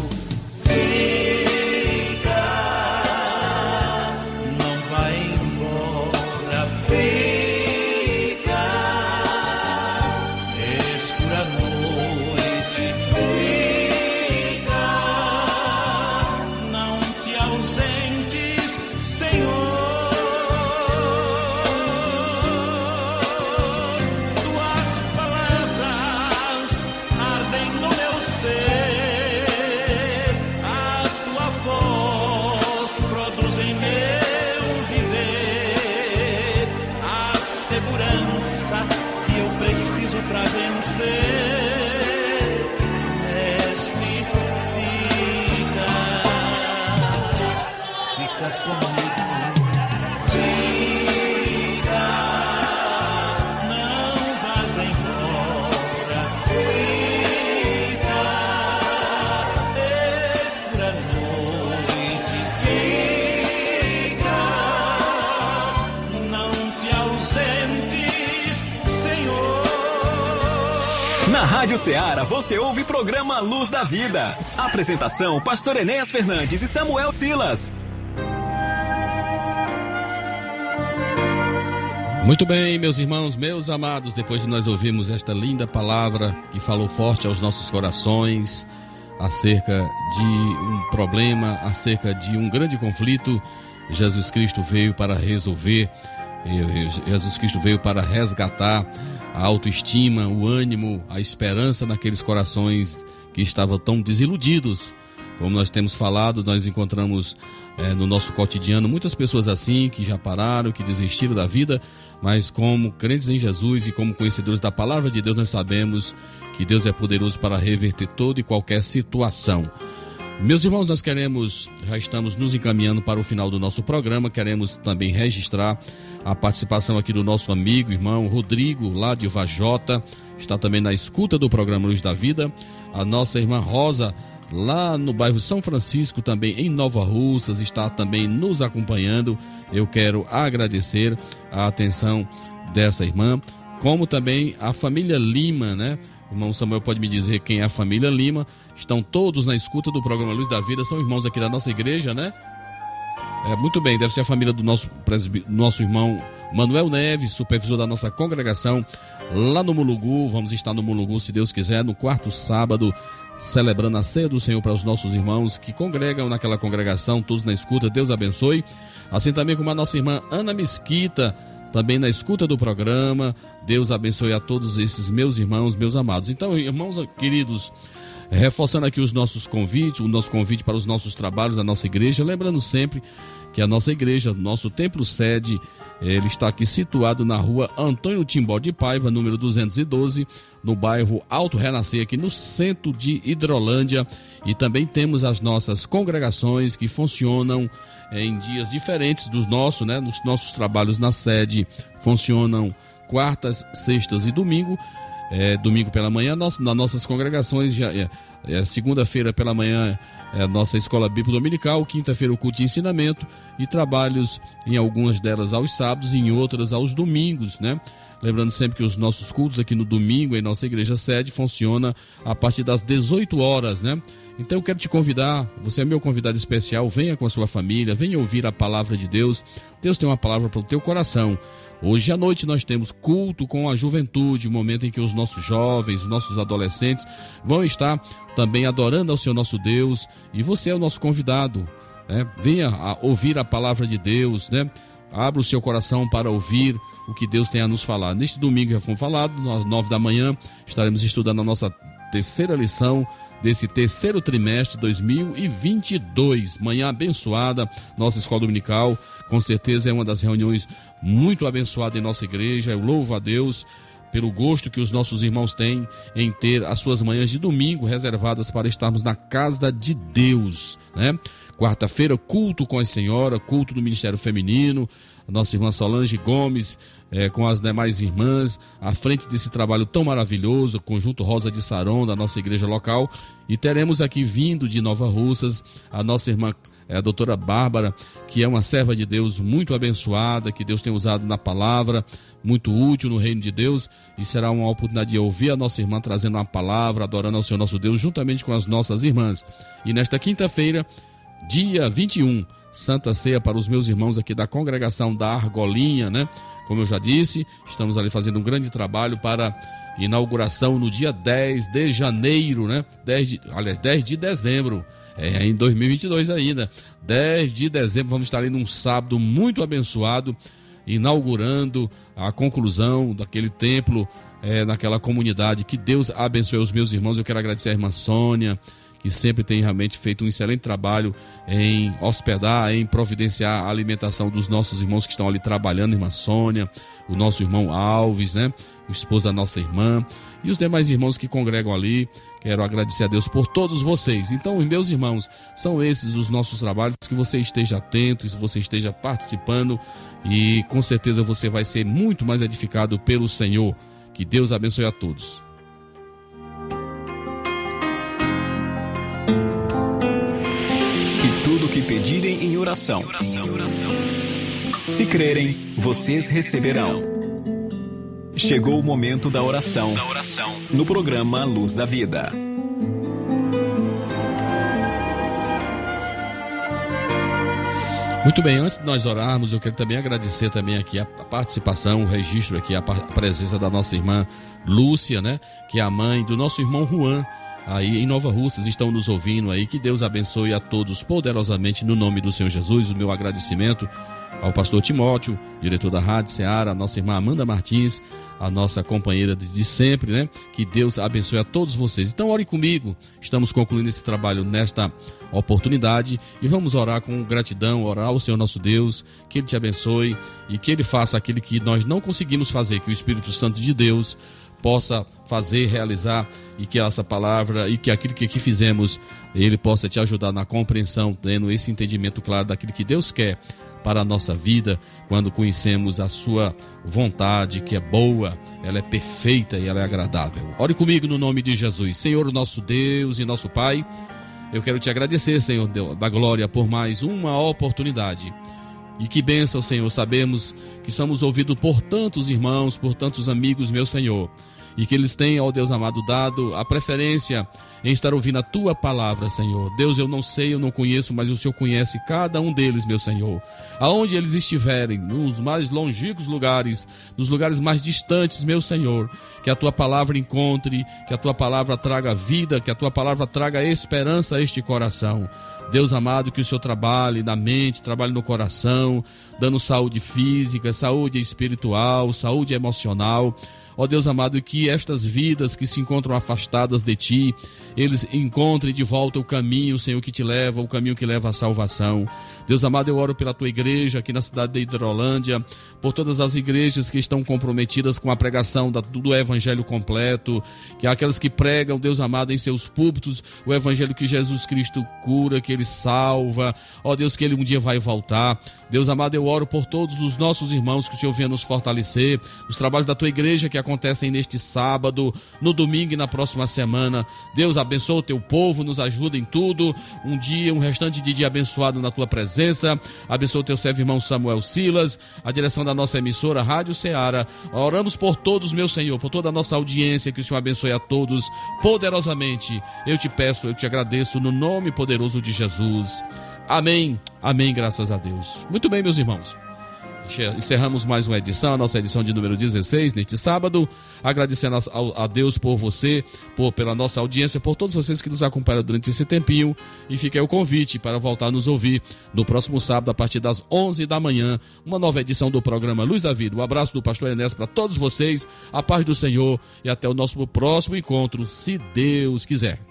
Ceará você ouve programa Luz da Vida. Apresentação: Pastor Enéas Fernandes e Samuel Silas. Muito bem, meus irmãos, meus amados, depois de nós ouvirmos esta linda palavra que falou forte aos nossos corações acerca de um problema, acerca de um grande conflito, Jesus Cristo veio para resolver, Jesus Cristo veio para resgatar a autoestima, o ânimo, a esperança naqueles corações que estavam tão desiludidos. Como nós temos falado, nós encontramos eh, no nosso cotidiano muitas pessoas assim que já pararam, que desistiram da vida, mas como crentes em Jesus e como conhecedores da palavra de Deus, nós sabemos que Deus é poderoso para reverter toda e qualquer situação. Meus irmãos, nós queremos, já estamos nos encaminhando para o final do nosso programa, queremos também registrar a participação aqui do nosso amigo, irmão Rodrigo, lá de Vajota, está também na escuta do programa Luz da Vida, a nossa irmã Rosa, lá no bairro São Francisco, também em Nova Russas, está também nos acompanhando. Eu quero agradecer a atenção dessa irmã, como também a família Lima, né? Irmão Samuel pode me dizer quem é a família Lima. Estão todos na escuta do programa Luz da Vida, são irmãos aqui da nossa igreja, né? É, muito bem, deve ser a família do nosso, nosso irmão Manuel Neves, supervisor da nossa congregação lá no Mulugu. Vamos estar no Mulugu, se Deus quiser, no quarto sábado, celebrando a ceia do Senhor para os nossos irmãos que congregam naquela congregação, todos na escuta. Deus abençoe. Assim também como a nossa irmã Ana Mesquita, também na escuta do programa. Deus abençoe a todos esses meus irmãos, meus amados. Então, irmãos queridos, reforçando aqui os nossos convites, o nosso convite para os nossos trabalhos da nossa igreja, lembrando sempre que a nossa igreja, nosso templo sede, ele está aqui situado na rua Antônio Timbó de Paiva, número 212, no bairro Alto Renascer, aqui no centro de Hidrolândia. E também temos as nossas congregações que funcionam eh, em dias diferentes dos nossos, né? Nos nossos trabalhos na sede funcionam quartas, sextas e domingo. É, domingo pela manhã, nós, nas nossas congregações, já, é, é, segunda-feira pela manhã é nossa escola bíblica dominical, quinta-feira o culto de ensinamento e trabalhos em algumas delas aos sábados e em outras aos domingos, né? Lembrando sempre que os nossos cultos aqui no domingo em nossa igreja sede funciona a partir das 18 horas, né? Então eu quero te convidar, você é meu convidado especial, venha com a sua família, venha ouvir a palavra de Deus. Deus tem uma palavra para o teu coração. Hoje à noite nós temos culto com a juventude, o momento em que os nossos jovens, nossos adolescentes vão estar também adorando ao Senhor nosso Deus. E você é o nosso convidado. Né? Venha a ouvir a palavra de Deus, né? Abra o seu coração para ouvir o que Deus tem a nos falar. Neste domingo já foi falado, às nove da manhã, estaremos estudando a nossa terceira lição desse terceiro trimestre de 2022. Manhã abençoada, nossa escola dominical. Com certeza é uma das reuniões muito abençoadas em nossa igreja. Eu louvo a Deus pelo gosto que os nossos irmãos têm em ter as suas manhãs de domingo reservadas para estarmos na casa de Deus, né? Quarta-feira, culto com a senhora, culto do Ministério Feminino, nossa irmã Solange Gomes, eh, com as demais irmãs, à frente desse trabalho tão maravilhoso, Conjunto Rosa de Saron, da nossa igreja local. E teremos aqui vindo de Nova Russas a nossa irmã é a doutora Bárbara, que é uma serva de Deus muito abençoada, que Deus tem usado na palavra, muito útil no reino de Deus, e será uma oportunidade de ouvir a nossa irmã trazendo uma palavra, adorando ao Senhor nosso Deus, juntamente com as nossas irmãs. E nesta quinta-feira, dia 21, Santa Ceia para os meus irmãos aqui da congregação da Argolinha, né? Como eu já disse, estamos ali fazendo um grande trabalho para inauguração no dia 10 de janeiro, né? 10 de, aliás, 10 de dezembro. É em 2022 ainda. 10 de dezembro, vamos estar ali num sábado muito abençoado, inaugurando a conclusão daquele templo é, naquela comunidade. Que Deus abençoe os meus irmãos. Eu quero agradecer a irmã Sônia, que sempre tem realmente feito um excelente trabalho em hospedar, em providenciar a alimentação dos nossos irmãos que estão ali trabalhando, irmã Sônia, o nosso irmão Alves, né? O esposo da nossa irmã e os demais irmãos que congregam ali. Quero agradecer a Deus por todos vocês. Então, meus irmãos, são esses os nossos trabalhos. Que você esteja atento, que você esteja participando e com certeza você vai ser muito mais edificado pelo Senhor. Que Deus abençoe a todos. E tudo que pedirem em oração. Se crerem, vocês receberão. Chegou o momento da oração. No programa Luz da Vida. Muito bem, antes de nós orarmos, eu quero também agradecer também aqui a participação, o registro aqui, a presença da nossa irmã Lúcia, né? Que é a mãe do nosso irmão Juan, aí em Nova Russas, estão nos ouvindo aí. Que Deus abençoe a todos poderosamente no nome do Senhor Jesus. O meu agradecimento ao pastor Timóteo, diretor da Rádio Ceará, a nossa irmã Amanda Martins, a nossa companheira de sempre, né? Que Deus abençoe a todos vocês. Então, ore comigo. Estamos concluindo esse trabalho nesta oportunidade e vamos orar com gratidão, orar ao Senhor nosso Deus, que Ele te abençoe e que Ele faça aquilo que nós não conseguimos fazer, que o Espírito Santo de Deus possa fazer, realizar e que essa palavra e que aquilo que aqui fizemos, Ele possa te ajudar na compreensão, tendo esse entendimento claro daquilo que Deus quer para a nossa vida, quando conhecemos a sua vontade, que é boa, ela é perfeita e ela é agradável. Ore comigo no nome de Jesus. Senhor, nosso Deus e nosso Pai, eu quero te agradecer, Senhor da glória, por mais uma oportunidade. E que bênção, Senhor. Sabemos que somos ouvidos por tantos irmãos, por tantos amigos, meu Senhor. E que eles têm, ó Deus amado, dado a preferência em estar ouvindo a tua palavra, Senhor. Deus, eu não sei, eu não conheço, mas o Senhor conhece cada um deles, meu Senhor. Aonde eles estiverem, nos mais longínquos lugares, nos lugares mais distantes, meu Senhor, que a tua palavra encontre, que a tua palavra traga vida, que a tua palavra traga esperança a este coração. Deus amado, que o Senhor trabalhe na mente, trabalhe no coração, dando saúde física, saúde espiritual, saúde emocional. Ó Deus amado, que estas vidas que se encontram afastadas de Ti, eles encontrem de volta o caminho, Senhor, que te leva, o caminho que leva à salvação. Deus amado, eu oro pela Tua igreja aqui na cidade de Hidrolândia, por todas as igrejas que estão comprometidas com a pregação do Evangelho completo, que aquelas que pregam, Deus amado, em seus púlpitos, o Evangelho que Jesus Cristo cura, que Ele salva. Ó Deus, que Ele um dia vai voltar. Deus amado, eu oro por todos os nossos irmãos que o Senhor venha nos fortalecer, os trabalhos da Tua igreja que acontecem neste sábado, no domingo e na próxima semana. Deus abençoe o teu povo, nos ajuda em tudo. Um dia, um restante de dia abençoado na tua presença. Abençoe o teu servo irmão Samuel Silas, a direção da nossa emissora Rádio Ceará. Oramos por todos, meu Senhor, por toda a nossa audiência, que o Senhor abençoe a todos poderosamente. Eu te peço, eu te agradeço no nome poderoso de Jesus. Amém. Amém, graças a Deus. Muito bem, meus irmãos. Encerramos mais uma edição, a nossa edição de número 16, neste sábado. Agradecendo a, Deus por você, por, pela nossa audiência, por todos vocês que nos acompanham durante esse tempinho. E fica aí o convite para voltar a nos ouvir no próximo sábado, a partir das 11 da manhã, uma nova edição do programa Luz da Vida. Um abraço do pastor Enéas para todos vocês, a paz do Senhor e até o nosso próximo encontro, se Deus quiser.